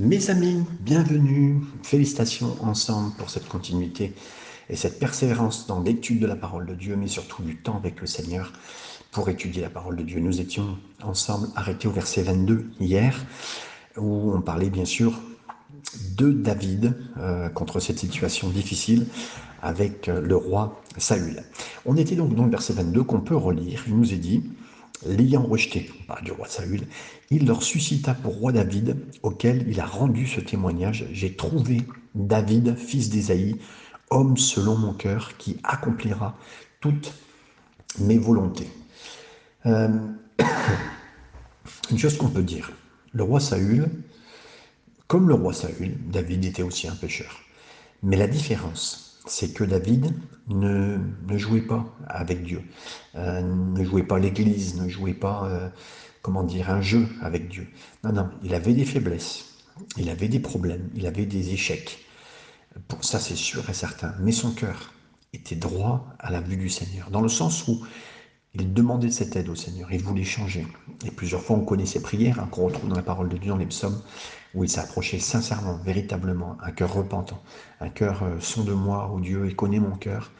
Mes amis, bienvenue, félicitations ensemble pour cette continuité et cette persévérance dans l'étude de la parole de Dieu, mais surtout du temps avec le Seigneur pour étudier la parole de Dieu. Nous étions ensemble arrêtés au verset 22 hier, où on parlait bien sûr de David euh, contre cette situation difficile avec euh, le roi Saül. On était donc dans le verset 22 qu'on peut relire. Il nous est dit, l'ayant rejeté, on du roi Saül, il leur suscita pour roi David, auquel il a rendu ce témoignage, j'ai trouvé David, fils d'Ésaïe, homme selon mon cœur, qui accomplira toutes mes volontés. Euh, une chose qu'on peut dire, le roi Saül, comme le roi Saül, David était aussi un pécheur. Mais la différence, c'est que David ne, jouait pas avec Dieu, euh, ne jouait pas l'Église, ne jouait pas, euh, comment dire, un jeu avec Dieu. Non, non, il avait des faiblesses, il avait des problèmes, il avait des échecs. Ça, c'est sûr et certain. Mais son cœur était droit à la vue du Seigneur, dans le sens où il demandait cette aide au Seigneur, il voulait changer. Et plusieurs fois, on connaît ses prières, hein, qu'on retrouve dans la parole de Dieu, dans les psaumes, où il s'est approché sincèrement, véritablement, un cœur repentant, un cœur euh, son de moi, ô Dieu, et connaît mon cœur.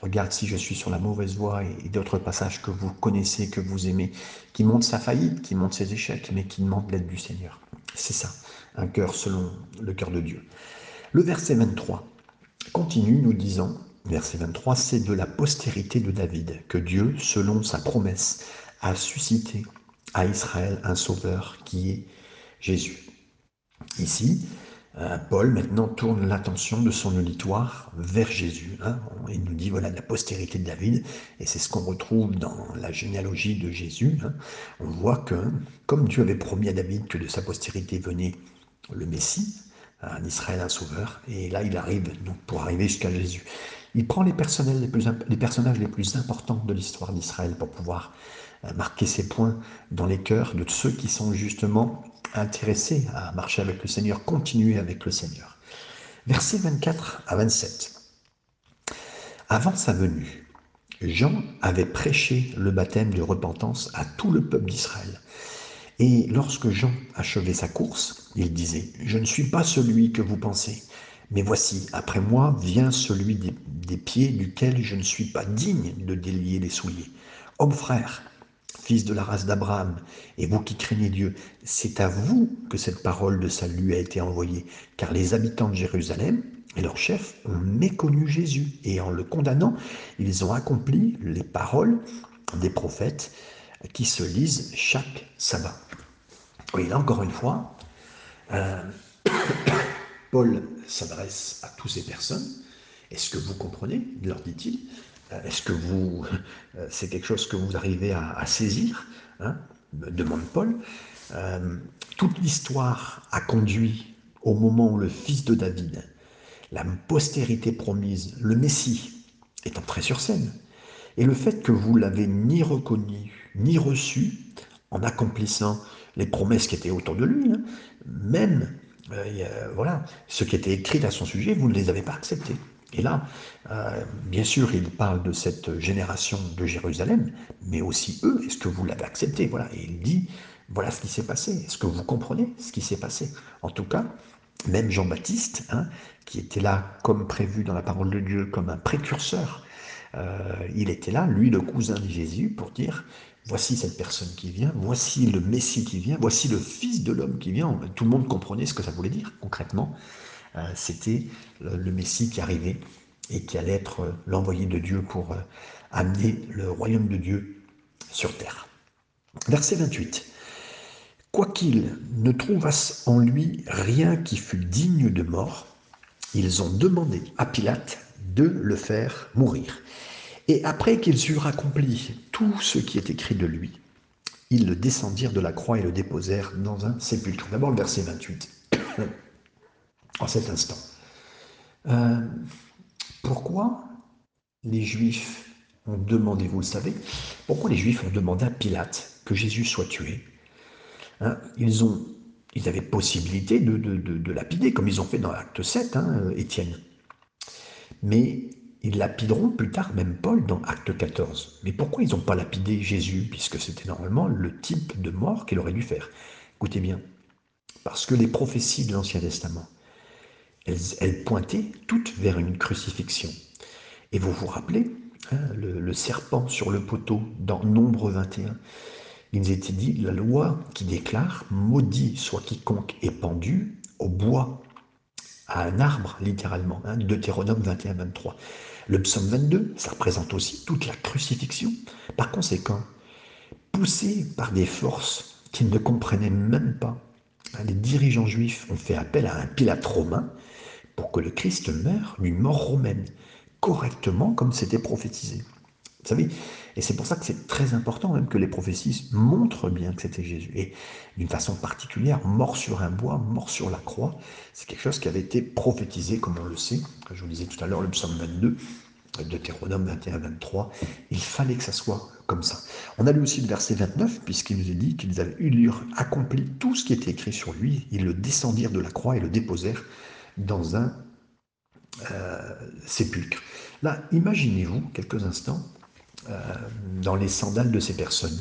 Regarde si je suis sur la mauvaise voie et, d'autres passages que vous connaissez, que vous aimez, qui montrent sa faillite, qui montrent ses échecs, mais qui demandent l'aide du Seigneur. C'est ça, un cœur selon le cœur de Dieu. Le verset 23 continue nous disant, verset 23, c'est de la postérité de David que Dieu, selon sa promesse, a suscité à Israël un sauveur qui est Jésus. Ici, euh, Paul maintenant tourne l'attention de son auditoire vers Jésus. Hein. Il nous dit voilà la postérité de David, et c'est ce qu'on retrouve dans la généalogie de Jésus. Hein. On voit que, comme Dieu avait promis à David que de sa postérité venait le Messie, un Israël, un sauveur, et là il arrive pour arriver jusqu'à Jésus. Il prend les, personnages les plus importants de l'histoire d'Israël pour pouvoir euh, marquer ses points dans les cœurs de ceux qui sont justement intéressés à marcher avec le Seigneur, continuer avec le Seigneur. Versets 24 à 27. Avant sa venue, Jean avait prêché le baptême de repentance à tout le peuple d'Israël. Et lorsque Jean achevait sa course, il disait, Je ne suis pas celui que vous pensez, mais voici, après moi vient celui des, pieds duquel je ne suis pas digne de délier les souliers. Homme frère, fils de la race d'Abraham, et vous qui craignez Dieu, c'est à vous que cette parole de salut a été envoyée, car les habitants de Jérusalem et leurs chefs ont méconnu Jésus, et en le condamnant, ils ont accompli les paroles des prophètes qui se lisent chaque sabbat. Oui, là encore une fois, euh, Paul s'adresse à toutes ces personnes. Est-ce que vous comprenez leur dit-il. Euh, est-ce que vous, euh, c'est quelque chose que vous arrivez à, saisir hein, demande Paul. Euh, toute l'histoire a conduit au moment où le fils de David, la postérité promise, le Messie, est entré sur scène. Et le fait que vous l'avez ni reconnu, ni reçu, en accomplissant les promesses qui étaient autour de lui, hein, même voilà, ce qui était écrit à son sujet, vous ne les avez pas acceptés. Et là, euh, bien sûr, il parle de cette génération de Jérusalem, mais aussi eux, est-ce que vous l'avez accepté? Voilà, et il dit, voilà ce qui s'est passé. Est-ce que vous comprenez ce qui s'est passé? En tout cas, même Jean-Baptiste, hein, qui était là comme prévu dans la parole de Dieu, comme un précurseur, euh, il était là, lui, le cousin de Jésus, pour dire, voici cette personne qui vient, voici le Messie qui vient, voici le Fils de l'homme qui vient. Tout le monde comprenait ce que ça voulait dire concrètement. Euh, c'était le Messie qui arrivait et qui allait être euh, l'envoyé de Dieu pour euh, amener le royaume de Dieu sur terre. Verset 28. Quoiqu'ils ne trouvassent en lui rien qui fût digne de mort, ils ont demandé à Pilate de le faire mourir. Et après qu'ils eurent accompli tout ce qui est écrit de lui, ils le descendirent de la croix et le déposèrent dans un sépulcre. D'abord le verset 28 en cet instant. Euh, pourquoi les Juifs ont demandé, vous le savez, pourquoi les Juifs ont demandé à Pilate que Jésus soit tué? Hein, ils, ont, ils avaient possibilité de, de, lapider, comme ils ont fait dans l'acte 7, hein, Étienne. Mais ils lapideront plus tard, même Paul, dans acte 14. Mais pourquoi ils n'ont pas lapidé Jésus, puisque c'était normalement le type de mort qu'il aurait dû faire? Écoutez bien, Parce que les prophéties de l'Ancien Testament, elles, pointaient toutes vers une crucifixion. Et vous vous rappelez, hein, le, serpent sur le poteau dans Nombre 21, il nous était dit, la loi qui déclare, maudit soit quiconque est pendu au bois, à un arbre, littéralement, hein, Deutéronome 21-23. Le psaume 22, ça représente aussi toute la crucifixion. Par conséquent, poussés par des forces qu'ils ne comprenaient même pas, hein, les dirigeants juifs ont fait appel à un Pilate romain pour que le Christ meure d'une mort romaine, correctement comme c'était prophétisé. Vous savez, et c'est pour ça que c'est très important même que les prophéties montrent bien que c'était Jésus. Et d'une façon particulière, mort sur un bois, mort sur la croix, c'est quelque chose qui avait été prophétisé, comme on le sait. Je vous disais tout à l'heure, le psaume 22, Deutéronome 21-23, il fallait que ça soit comme ça. On a lu aussi le verset 29, puisqu'il nous est dit qu'ils avaient eu accompli tout ce qui était écrit sur lui. Ils le descendirent de la croix et le déposèrent dans un euh, sépulcre. Là, imaginez-vous quelques instants dans les sandales de ces personnes.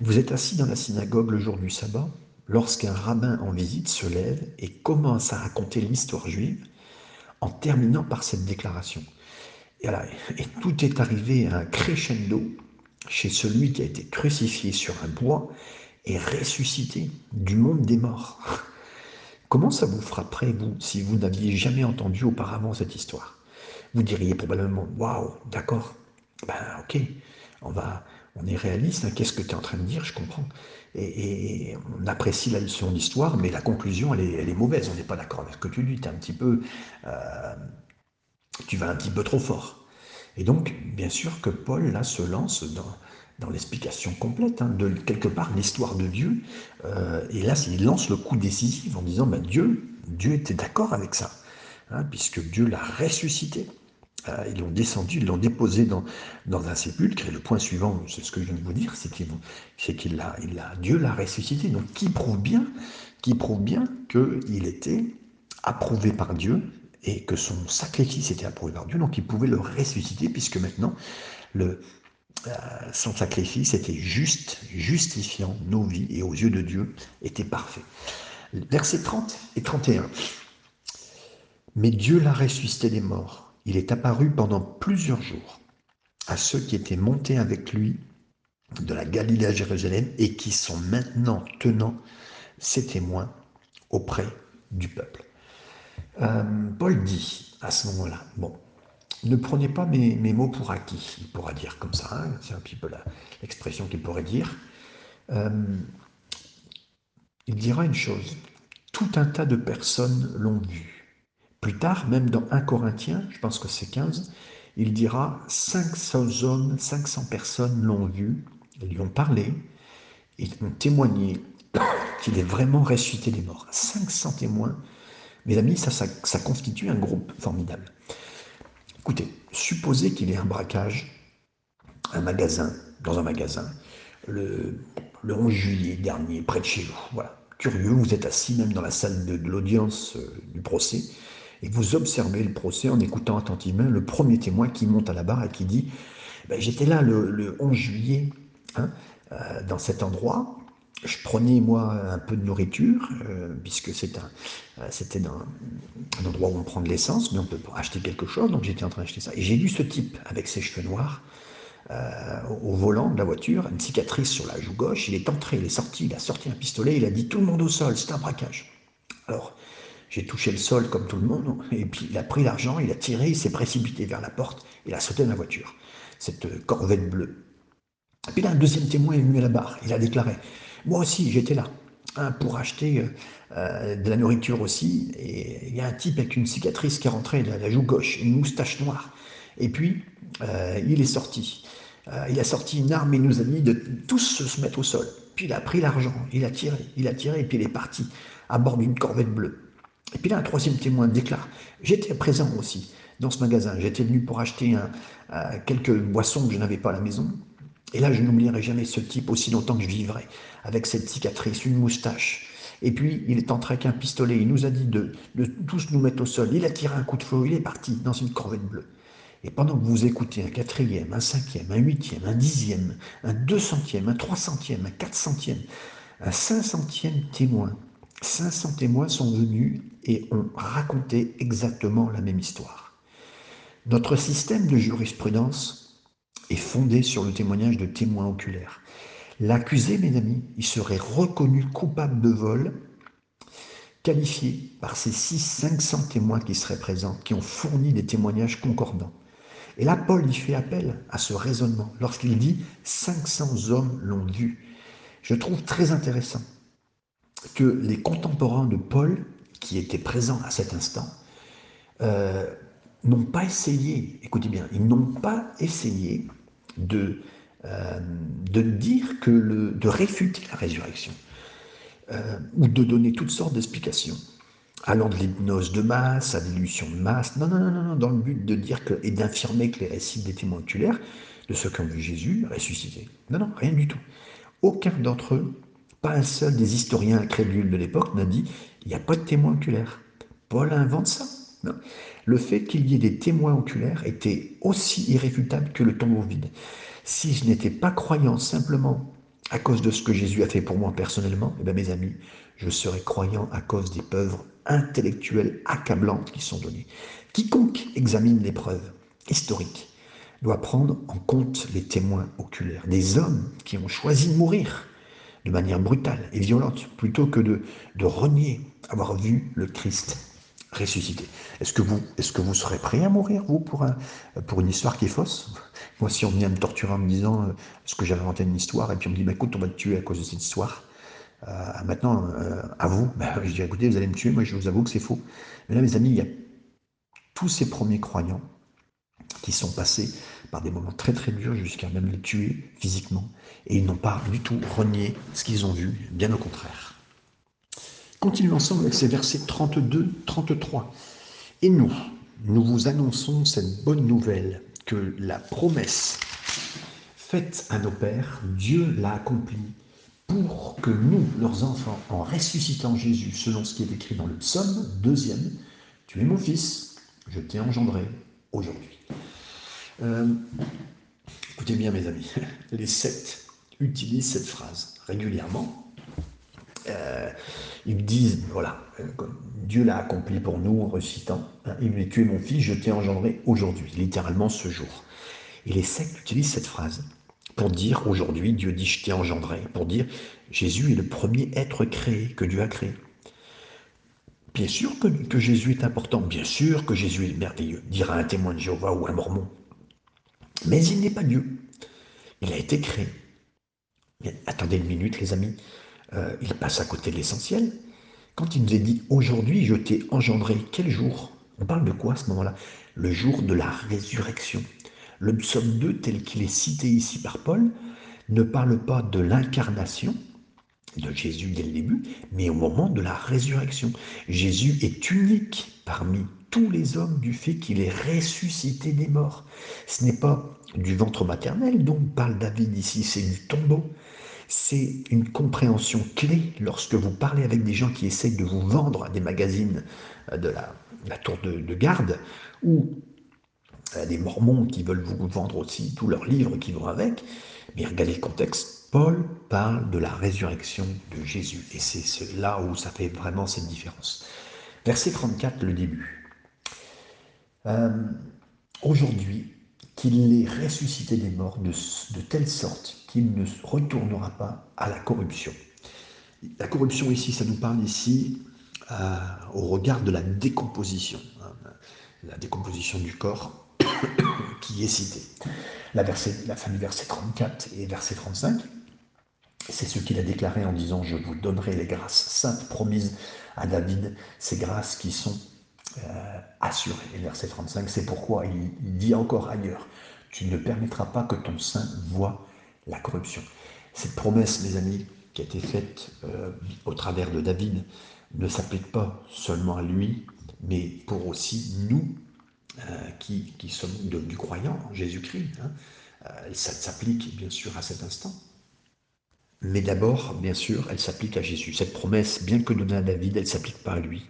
Vous êtes assis dans la synagogue le jour du sabbat, lorsqu'un rabbin en visite se lève et commence à raconter l'histoire juive en terminant par cette déclaration. Et, et tout est arrivé à un crescendo chez celui qui a été crucifié sur un bois et ressuscité du monde des morts. Comment ça vous frapperait, vous, si vous n'aviez jamais entendu auparavant cette histoire? Vous diriez probablement, waouh, d'accord, ben ok, on va, on est réaliste, hein, qu'est-ce que tu es en train de dire, je comprends. Et, on apprécie la leçon d'histoire, mais la conclusion, elle est, mauvaise, on n'est pas d'accord avec ce que tu dis, un euh, tu vas un petit peu trop fort. Et donc, bien sûr que Paul, là, se lance dans, dans l'explication complète hein, de quelque part l'histoire de Dieu. Euh, et là, il lance le coup décisif en disant, ben, Dieu, Dieu était d'accord avec ça, hein, puisque Dieu l'a ressuscité. Euh, ils l'ont descendu, ils l'ont déposé dans, dans un sépulcre. Et le point suivant, c'est ce que je viens de vous dire, c'est qu'il a, Dieu l'a ressuscité. Donc, qui prouve bien, qui prouve bien qu'il était approuvé par Dieu et que son sacrifice était approuvé par Dieu. Donc, il pouvait le ressusciter puisque maintenant, euh, son sacrifice était juste, justifiant nos vies et aux yeux de Dieu était parfait. Versets 30 et 31. Mais Dieu l'a ressuscité des morts il est apparu pendant plusieurs jours à ceux qui étaient montés avec lui de la Galilée à Jérusalem et qui sont maintenant tenant ses témoins auprès du peuple. Euh, Paul dit à ce moment-là, bon, ne prenez pas mes, mots pour acquis, il pourra dire comme ça, hein, c'est un petit peu l'expression qu'il pourrait dire. Euh, il dira une chose, tout un tas de personnes l'ont vu. Plus tard, même dans 1 Corinthiens, je pense que c'est 15, il dira 500 hommes, 500 personnes l'ont vu, lui ont parlé, ils ont témoigné qu'il est vraiment ressuscité des morts. 500 témoins. Mes amis, ça, constitue un groupe formidable. Écoutez, supposez qu'il y ait un braquage, un magasin, dans un magasin, le, le 11 juillet dernier, près de chez vous. Voilà. Curieux, vous êtes assis même dans la salle de, l'audience euh, du procès et vous observez le procès en écoutant attentivement le premier témoin qui monte à la barre et qui dit ben, J'étais là le, 11 juillet hein, euh, dans cet endroit. Je prenais moi un peu de nourriture, euh, puisque euh, c'était un, un, endroit où on prend de l'essence, mais on peut acheter quelque chose, donc j'étais en train d'acheter ça. Et j'ai vu ce type avec ses cheveux noirs au volant de la voiture, une cicatrice sur la joue gauche. Il est entré, il est sorti, il a sorti un pistolet, il a dit tout le monde au sol, c'est un braquage. Alors, j'ai touché le sol comme tout le monde, et puis il a pris l'argent, il a tiré, il s'est précipité vers la porte, il a sauté dans la voiture, cette corvette bleue. Et puis là, un deuxième témoin est venu à la barre, il a déclaré, moi aussi j'étais là, hein, pour acheter euh, euh, de la nourriture aussi, et il y a un type avec une cicatrice qui est rentré de la joue gauche, une moustache noire, et puis euh, il est sorti. il a sorti une arme et nous a dit de tous se mettre au sol. Puis il a pris l'argent, il a tiré, il a tiré, et puis il est parti à bord d'une corvette bleue. Et puis là, un troisième témoin déclare J'étais présent aussi dans ce magasin. J'étais venu pour acheter euh, quelques boissons que je n'avais pas à la maison. Et là, je n'oublierai jamais ce type aussi longtemps que je vivrai, avec cette cicatrice, une moustache. Et puis, il est entré avec un pistolet. Il nous a dit de, tous nous mettre au sol. Il a tiré un coup de feu. Il est parti dans une corvette bleue. Et pendant que vous écoutez un quatrième, un cinquième, un huitième, un dixième, un deux centième, un trois centième, un quatre centième, un cinq centième témoin 500 témoins sont venus et ont raconté exactement la même histoire. Notre système de jurisprudence est fondé sur le témoignage de témoins oculaires. L'accusé, mes amis, il serait reconnu coupable de vol, qualifié par ces 600-500 témoins qui seraient présents, qui ont fourni des témoignages concordants. Et là, Paul y fait appel à ce raisonnement lorsqu'il dit 500 hommes l'ont vu. Je trouve très intéressant que les contemporains de Paul, qui étaient présents à cet instant, euh, n'ont pas essayé, écoutez bien, ils n'ont pas essayé de, euh, de dire que le, de réfuter la résurrection euh, ou de donner toutes sortes d'explications allant de l'hypnose de masse à l'illusion de masse. Non, non, non, non, dans le but de dire que, et d'infirmer que les récits des témoins oculaires de ceux qui ont vu Jésus ressuscité. Non, non, rien du tout. Aucun d'entre eux, pas un seul des historiens incrédules de l'époque n'a dit il n'y a pas de témoins oculaires. Paul invente ça. Le fait qu'il y ait des témoins oculaires était aussi irréfutable que le tombeau vide. Si je n'étais pas croyant simplement à cause de ce que Jésus a fait pour moi personnellement, eh bien mes amis, je serais croyant à cause des preuves intellectuelles accablantes qui sont données. Quiconque examine les preuves historiques doit prendre en compte les témoins oculaires, des hommes qui ont choisi de mourir de manière brutale et violente, plutôt que de, de renier avoir vu le Christ ressuscité. Est-ce que, vous, est que vous serez prêt à mourir, vous, pour, un, pour une histoire qui est fausse? Moi, si on vient me torturer en me disant euh, ce que j'avais inventé une histoire, et puis on me dit, bah, écoute, on va te tuer à cause de cette histoire, euh, maintenant, euh, à vous, bah, je dis, écoutez, vous allez me tuer, moi je vous avoue que c'est faux. Mais là, mes amis, il y a tous ces premiers croyants qui sont passés par des moments très très durs jusqu'à même les tuer physiquement, et ils n'ont pas du tout renié ce qu'ils ont vu, bien au contraire. Continuons ensemble avec ces versets 32-33. Et nous, nous vous annonçons cette bonne nouvelle que la promesse faite à nos pères, Dieu l'a accomplie pour que nous, leurs enfants, en ressuscitant Jésus, selon ce qui est écrit dans le psaume deuxième, tu es mon fils, je t'ai engendré aujourd'hui. Euh, écoutez bien mes amis, les sectes utilisent cette phrase régulièrement. Euh, ils disent, voilà, euh, Dieu l'a accompli pour nous en ressuscitant. Hein, il dit, tu es mon fils, je t'ai engendré aujourd'hui, littéralement ce jour. Et les sectes utilisent cette phrase pour dire aujourd'hui, Dieu dit je t'ai engendré, pour dire Jésus est le premier être créé que Dieu a créé. Bien sûr que, Jésus est important, bien sûr que Jésus est merveilleux, dira un témoin de Jéhovah ou un mormon. Mais il n'est pas Dieu. Il a été créé. Attendez une minute, les amis. Euh, il passe à côté de l'essentiel. Quand il nous est dit aujourd'hui, je t'ai engendré, quel jour? On parle de quoi à ce moment-là? Le jour de la résurrection. Le psaume 2, tel qu'il est cité ici par Paul, ne parle pas de l'incarnation de Jésus dès le début, mais au moment de la résurrection. Jésus est unique parmi tous les hommes du fait qu'il est ressuscité des morts. Ce n'est pas du ventre maternel dont parle David ici, c'est du tombeau. C'est une compréhension clé lorsque vous parlez avec des gens qui essayent de vous vendre des magazines de la, tour de, de garde ou des mormons qui veulent vous vendre aussi tous leurs livres qui vont avec. Mais regardez le contexte. Paul parle de la résurrection de Jésus. Et c'est là où ça fait vraiment cette différence. Verset 34, le début. Euh, aujourd'hui, qu'il est ressuscité des morts de, telle sorte qu'il ne retournera pas à la corruption. La corruption ici, ça nous parle ici euh, au regard de la décomposition, hein, la décomposition du corps qui est cité. La, la fin du verset 34 et verset 35, c'est ce qu'il a déclaré en disant Je vous donnerai les grâces saintes promises à David, ces grâces qui sont euh, assurées. Et verset 35, c'est pourquoi il, dit encore ailleurs Tu ne permettras pas que ton sein voie la corruption. Cette promesse, mes amis, qui a été faite euh, au travers de David, ne s'applique pas seulement à lui, mais pour aussi nous, euh, qui, sommes du croyant Jésus-Christ. Hein. Ça s'applique bien sûr à cet instant. Mais d'abord, bien sûr, elle s'applique à Jésus. Cette promesse, bien que donnée à David, elle ne s'applique pas à lui.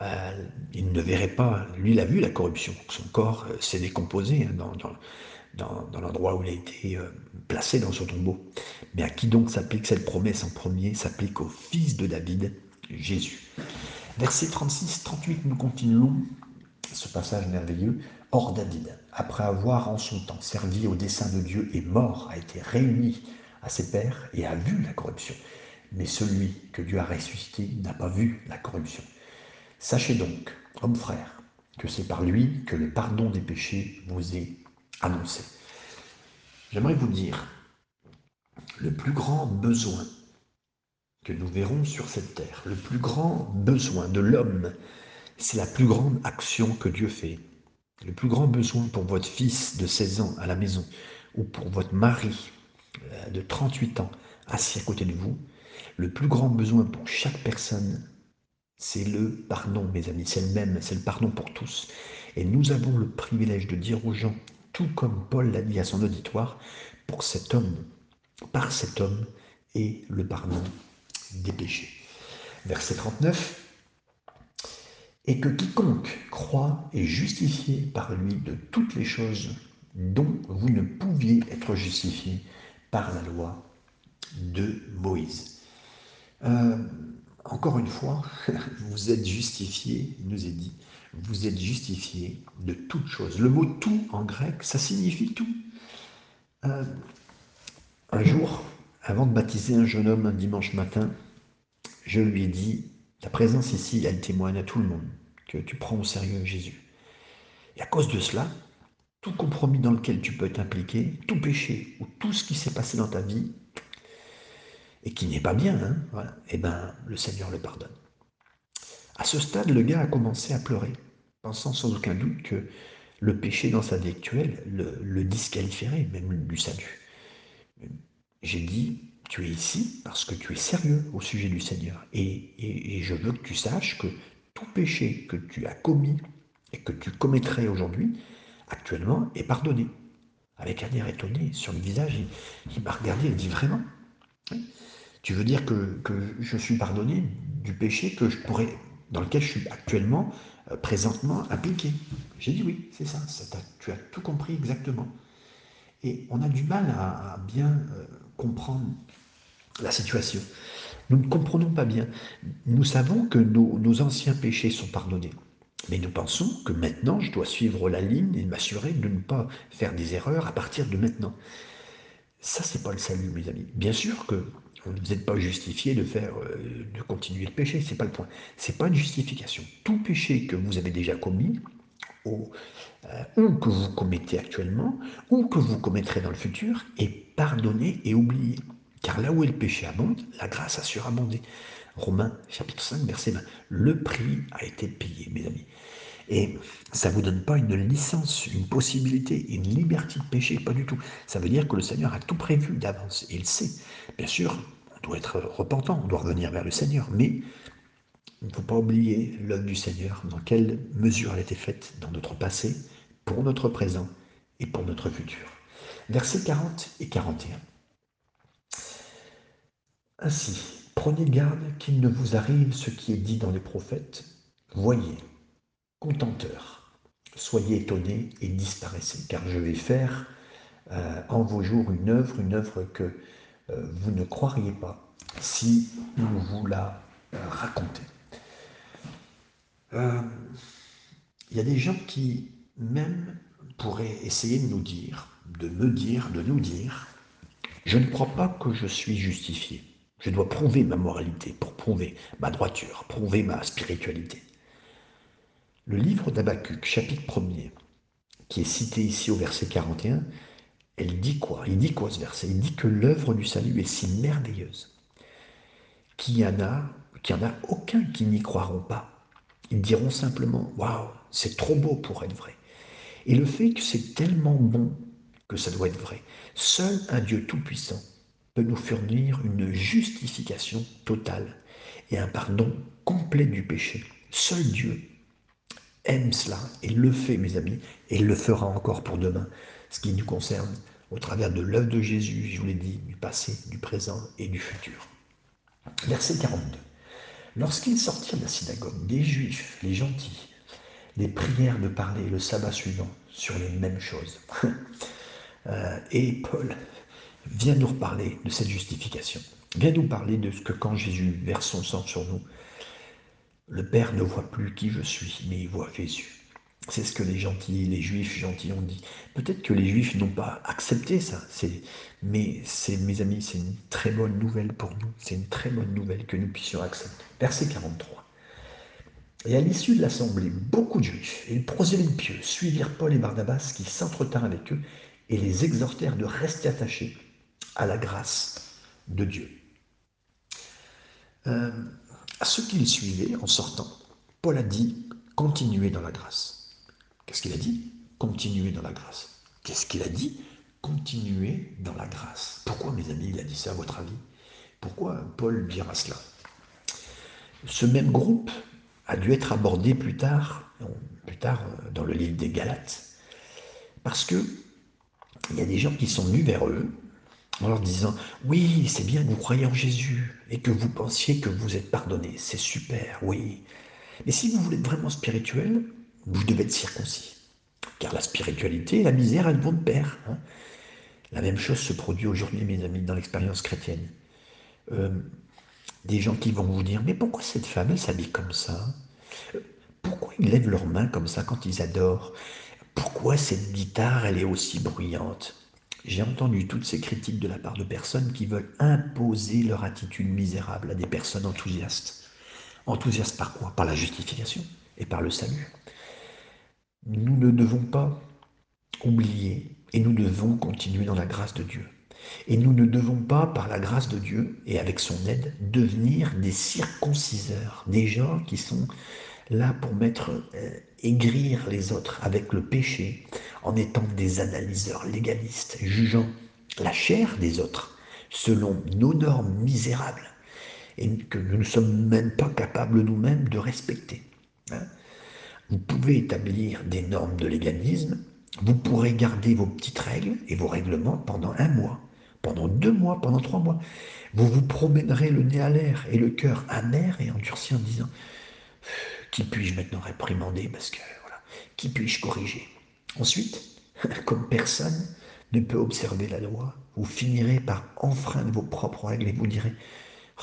Euh, il ne verrait pas, lui il a vu la corruption, son corps s'est décomposé hein, dans, l'endroit où il a été placé dans son tombeau. Mais à qui donc s'applique cette promesse en premier? S'applique au fils de David, Jésus. Verset 36-38, nous continuons ce passage merveilleux. Or David, après avoir en son temps servi au dessein de Dieu et mort, a été réuni à ses pères et a vu la corruption. Mais celui que Dieu a ressuscité n'a pas vu la corruption. Sachez donc, hommes frères, que c'est par lui que le pardon des péchés vous est annoncé. J'aimerais vous dire, le plus grand besoin que nous verrons sur cette terre, le plus grand besoin de l'homme, c'est la plus grande action que Dieu fait. Le plus grand besoin pour votre fils de 16 ans à la maison ou pour votre mari de 38 ans assis à côté de vous, le plus grand besoin pour chaque personne, c'est le pardon, mes amis. C'est le même, c'est le pardon pour tous. Et nous avons le privilège de dire aux gens, tout comme Paul l'a dit à son auditoire, pour cet homme, par cet homme, et le pardon des péchés. Verset 39. Et que quiconque croit est justifié par lui de toutes les choses dont vous ne pouviez être justifié par la loi de Moïse. Euh, encore une fois, vous êtes justifié, il nous est dit, vous êtes justifié de toutes choses. Le mot tout en grec, ça signifie tout. Euh, un jour, avant de baptiser un jeune homme un dimanche matin, je lui ai dit, ta présence ici, elle témoigne à tout le monde que tu prends au sérieux Jésus. Et à cause de cela, tout compromis dans lequel tu peux t'impliquer, tout péché ou tout ce qui s'est passé dans ta vie, et qui n'est pas bien, hein, voilà, eh ben, le Seigneur le pardonne. À ce stade, le gars a commencé à pleurer, pensant sans aucun doute que le péché dans sa vie actuelle le, le disqualifierait même du salut. J'ai dit, tu es ici parce que tu es sérieux au sujet du Seigneur. Et, et, je veux que tu saches que tout péché que tu as commis et que tu commettrais aujourd'hui, actuellement, est pardonné. Avec un air étonné sur le visage, il, m'a regardé et dit vraiment Tu veux dire que, je suis pardonné du péché que je pourrais, dans lequel je suis actuellement, euh, présentement impliqué? J'ai dit oui, c'est ça, tu as tout compris exactement. Et on a du mal à, bien euh, comprendre la situation. Nous ne comprenons pas bien. Nous savons que nos, anciens péchés sont pardonnés. Mais nous pensons que maintenant, je dois suivre la ligne et m'assurer de ne pas faire des erreurs à partir de maintenant. Ça, c'est pas le salut, mes amis. Bien sûr que vous n'êtes pas justifié de faire, euh, de continuer le péché, c'est pas le point. C'est pas une justification. Tout péché que vous avez déjà commis, ou, euh, ou que vous commettez actuellement, ou que vous commettrez dans le futur, est pardonné et oublié. Car là où le péché abonde, la grâce a surabondé. Romains chapitre 5, verset 20. Le prix a été payé, mes amis. Et ça ne vous donne pas une licence, une possibilité, une liberté de péché, pas du tout. Ça veut dire que le Seigneur a tout prévu d'avance, il sait. Bien sûr, on doit être repentant, on doit revenir vers le Seigneur, mais il ne faut pas oublier l'œuvre du Seigneur, dans quelle mesure elle a été faite dans notre passé, pour notre présent et pour notre futur. Versets 40 et 41. Ainsi, prenez garde qu'il ne vous arrive ce qui est dit dans les prophètes. Voyez, contenteur, soyez étonnés et disparaissez, car je vais faire euh, en vos jours une œuvre, une œuvre que euh, vous ne croiriez pas si nous vous la euh, racontez. Il y a des gens qui même pourraient essayer de nous dire, de me dire, de nous dire, je ne crois pas que je suis justifié. Je dois prouver ma moralité pour prouver ma droiture, prouver ma spiritualité. Le livre d'Abacuc, chapitre 1er, qui est cité ici au verset 41, elle dit quoi? Il dit quoi ce verset? Il dit que l'œuvre du salut est si merveilleuse qu'il y en a, qu'il n'y en a aucun qui n'y croiront pas. Ils diront simplement Waouh, c'est trop beau pour être vrai. Et le fait que c'est tellement bon que ça doit être vrai. Seul un Dieu tout-puissant nous fournir une justification totale et un pardon complet du péché. Seul Dieu aime cela et le fait, mes amis, et le fera encore pour demain, ce qui nous concerne au travers de l'œuvre de Jésus, je vous l'ai dit, du passé, du présent et du futur. Verset 42. Lorsqu'ils sortirent de la synagogue, des Juifs, les gentils, les prièrent de parler le sabbat suivant sur les mêmes choses. Euh, et Paul Viens nous reparler de cette justification. Viens nous parler de ce que quand Jésus verse son sang sur nous, Le Père ne voit plus qui je suis, mais il voit Jésus. C'est ce que les gentils, les juifs gentils ont dit. Peut-être que les juifs n'ont pas accepté ça, mais c'est, mes amis, c'est une très bonne nouvelle pour nous. C'est une très bonne nouvelle que nous puissions accepter. Verset 43. Et à l'issue de l'assemblée, beaucoup de juifs et le prosélytes pieux suivirent Paul et Barnabas qui s'entretinrent avec eux et les exhortèrent de rester attachés à la grâce de Dieu. Euh, à ceux qui les suivaient en sortant, Paul a dit continuez dans la grâce. Qu'est-ce qu'il a dit? Continuez dans la grâce. Qu'est-ce qu'il a dit? Continuez dans la grâce. Pourquoi, mes amis, il a dit ça à votre avis? Pourquoi Paul dira cela? Ce même groupe a dû être abordé plus tard, plus tard dans le livre des Galates, parce que il y a des gens qui sont venus vers eux en leur disant Oui, c'est bien que vous croyez en Jésus et que vous pensiez que vous êtes pardonné. C'est super, oui. Mais si vous voulez être vraiment spirituel, vous devez être circoncis. Car la spiritualité et la misère, elles vont de pair. Hein. La même chose se produit aujourd'hui, mes amis, dans l'expérience chrétienne. Euh, des gens qui vont vous dire Mais pourquoi cette femme, elle s'habille comme ça? Pourquoi ils lèvent leurs mains comme ça quand ils adorent? Pourquoi cette guitare, elle est aussi bruyante? J'ai entendu toutes ces critiques de la part de personnes qui veulent imposer leur attitude misérable à des personnes enthousiastes. Enthousiastes par quoi? Par la justification et par le salut. Nous ne devons pas oublier et nous devons continuer dans la grâce de Dieu. Et nous ne devons pas, par la grâce de Dieu et avec son aide, devenir des circonciseurs, des gens qui sont là pour mettre, euh, aigrir les autres avec le péché, en étant des analyseurs légalistes, jugeant la chair des autres selon nos normes misérables et que nous ne sommes même pas capables nous-mêmes de respecter. Hein. Vous pouvez établir des normes de légalisme, vous pourrez garder vos petites règles et vos règlements pendant un mois, pendant deux mois, pendant trois mois. Vous vous promènerez le nez à l'air et le cœur amer et endurci en disant qui puis-je maintenant réprimander parce que voilà, qui puis-je corriger? Ensuite, comme personne ne peut observer la loi, vous finirez par enfreindre vos propres règles et vous direz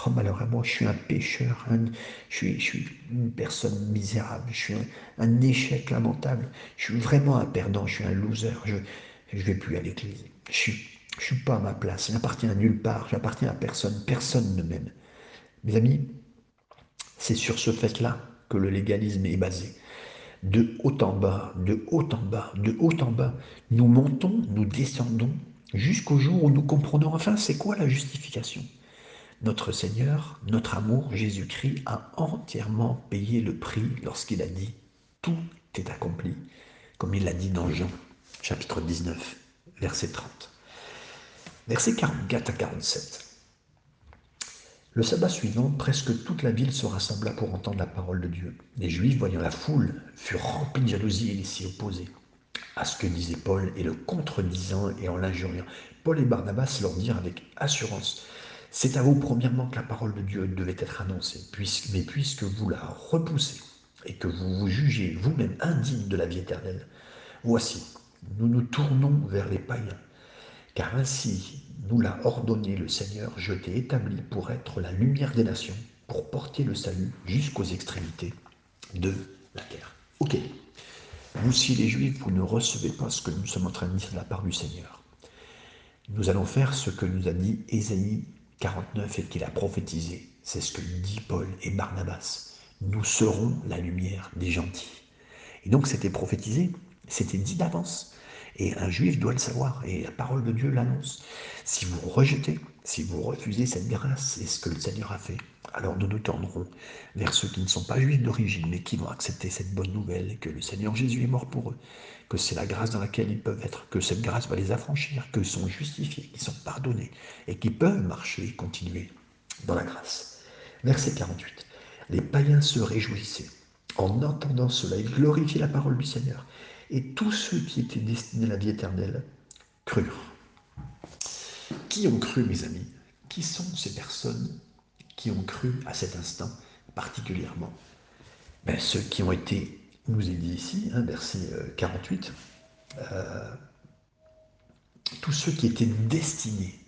Oh malheur à moi, je suis un pécheur, je, suis, une personne misérable, je suis un, échec lamentable, je suis vraiment un perdant, je suis un loser, je ne vais plus à l'église. Je ne suis pas à ma place, je n'appartiens à nulle part, j'appartiens à personne, personne ne m'aime. Mes amis, c'est sur ce fait-là que le légalisme est basé. De haut en bas, de haut en bas, de haut en bas, nous montons, nous descendons, jusqu'au jour où nous comprenons enfin c'est quoi la justification. Notre Seigneur, notre amour, Jésus-Christ, a entièrement payé le prix lorsqu'il a dit Tout est accompli, comme il l'a dit dans Jean, chapitre 19, verset 30. Verset 44 à 47. Le sabbat suivant, presque toute la ville se rassembla pour entendre la parole de Dieu. Les Juifs, voyant la foule, furent remplis de jalousie et s'y opposaient à ce que disait Paul et le contredisant et en l'injuriant. Paul et Barnabas leur dirent avec assurance C'est à vous, premièrement, que la parole de Dieu devait être annoncée, mais puisque vous la repoussez et que vous vous jugez vous-même indigne de la vie éternelle, voici, nous nous tournons vers les païens car ainsi nous l'a ordonné le Seigneur, je t'ai établi pour être la lumière des nations, pour porter le salut jusqu'aux extrémités de la terre. Ok. Vous, si les Juifs, vous ne recevez pas ce que nous sommes en train de dire de la part du Seigneur, nous allons faire ce que nous a dit Ésaïe 49 et qu'il a prophétisé. C'est ce que dit Paul et Barnabas. Nous serons la lumière des gentils. Et donc c'était prophétisé, c'était dit d'avance. Et un juif doit le savoir, et la parole de Dieu l'annonce. Si vous rejetez, si vous refusez cette grâce et ce que le Seigneur a fait, alors nous nous tendrons vers ceux qui ne sont pas juifs d'origine, mais qui vont accepter cette bonne nouvelle, que le Seigneur Jésus est mort pour eux, que c'est la grâce dans laquelle ils peuvent être, que cette grâce va les affranchir, qu'ils sont justifiés, qu'ils sont pardonnés, et qu'ils peuvent marcher et continuer dans la grâce. Verset 48. Les païens se réjouissaient. En entendant cela, ils glorifiaient la parole du Seigneur et tous ceux qui étaient destinés à la vie éternelle crurent. Qui ont cru, mes amis? Qui sont ces personnes qui ont cru à cet instant particulièrement? Ben, Ceux qui ont été, nous est dit ici, hein, verset 48, euh, euh, tous ceux qui étaient destinés.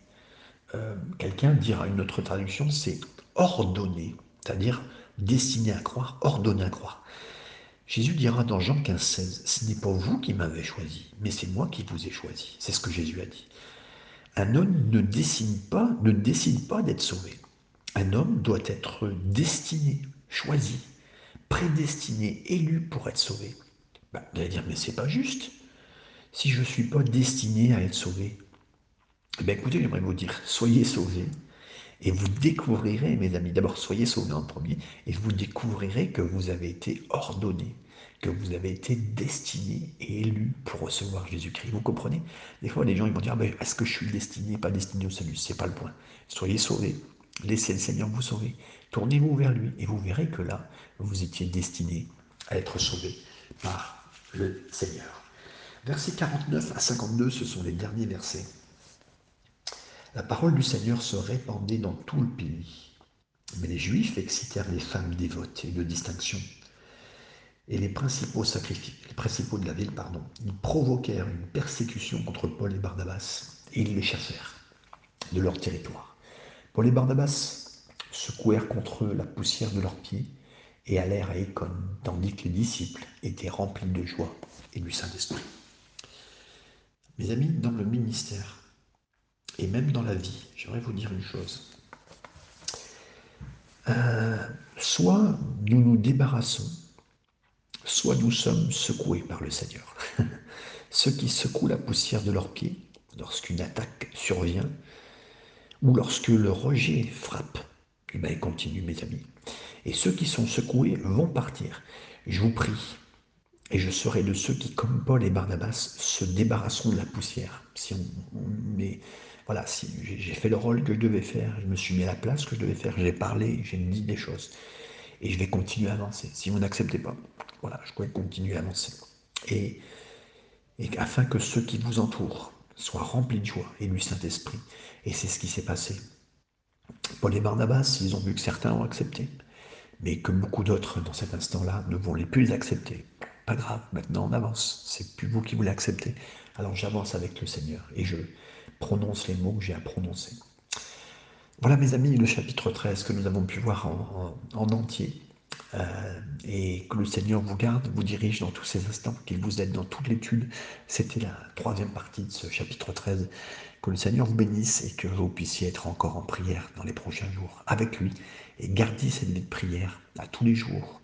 Euh, quelqu'un dira une autre traduction, c'est ordonné, c'est-à-dire destiné à croire, ordonné à croire. Jésus dira dans Jean 15, 16, Ce n'est pas vous qui m'avez choisi, mais c'est moi qui vous ai choisi. C'est ce que Jésus a dit. Un homme ne décide pas, ne décide pas d'être sauvé. Un homme doit être destiné, choisi, prédestiné, élu pour être sauvé. Ben, vous allez dire, mais c'est pas juste. Si je ne suis pas destiné à être sauvé, ben écoutez, j'aimerais vous dire, soyez sauvés et vous découvrirez, mes amis, d'abord soyez sauvés en premier, et vous découvrirez que vous avez été ordonné, que vous avez été destiné et élu pour recevoir Jésus-Christ. Vous comprenez? Des fois, les gens ils vont dire, ah ben, est-ce que je suis destiné, pas destiné au salut? C'est pas le point. Soyez sauvés, laissez le Seigneur vous sauver, tournez-vous vers lui, et vous verrez que là, vous étiez destiné à être sauvé par le Seigneur. Versets 49 à 52, ce sont les derniers versets. La parole du Seigneur se répandait dans tout le pays. Mais les Juifs excitèrent les femmes dévotes et de distinction. Et les principaux les principaux de la ville, pardon, ils provoquèrent une persécution contre Paul et Barnabas et ils les chassèrent de leur territoire. Paul et Barnabas secouèrent contre eux la poussière de leurs pieds et allèrent à Écône, tandis que les disciples étaient remplis de joie et du Saint-Esprit. Mes amis, dans le ministère, et même dans la vie, j'aimerais vous dire une chose. Euh, soit nous nous débarrassons, soit nous sommes secoués par le Seigneur. Ceux qui secouent la poussière de leurs pieds lorsqu'une attaque survient, ou lorsque le rejet frappe, eh bien, ils continuent, mes amis. Et ceux qui sont secoués vont partir. Je vous prie, et je serai de ceux qui, comme Paul et Barnabas, se débarrasseront de la poussière. Si on, met voilà, si j'ai fait le rôle que je devais faire, je me suis mis à la place que je devais faire, j'ai parlé, j'ai dit des choses. Et je vais continuer à avancer. Si vous n'acceptez pas, voilà, je vais continuer à avancer. Et, et afin que ceux qui vous entourent soient remplis de joie et du Saint-Esprit. Et c'est ce qui s'est passé. Paul et Barnabas, ils ont vu que certains ont accepté, mais que beaucoup d'autres, dans cet instant-là, ne vont les plus accepter. Pas grave, maintenant on avance. C'est plus vous qui voulez accepter. Alors j'avance avec le Seigneur et je, prononce les mots que j'ai à prononcer. Voilà mes amis, le chapitre 13 que nous avons pu voir en, entier. Euh, et que le Seigneur vous garde, vous dirige dans tous ces instants, qu'il vous aide dans toute l'étude. C'était la troisième partie de ce chapitre 13. Que le Seigneur vous bénisse et que vous puissiez être encore en prière dans les prochains jours avec lui et garder cette prière à tous les jours,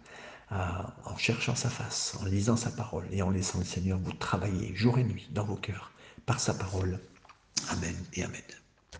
en cherchant sa face, en lisant sa parole et en laissant le Seigneur vous travailler jour et nuit dans vos cœurs par sa parole Amen et Amen.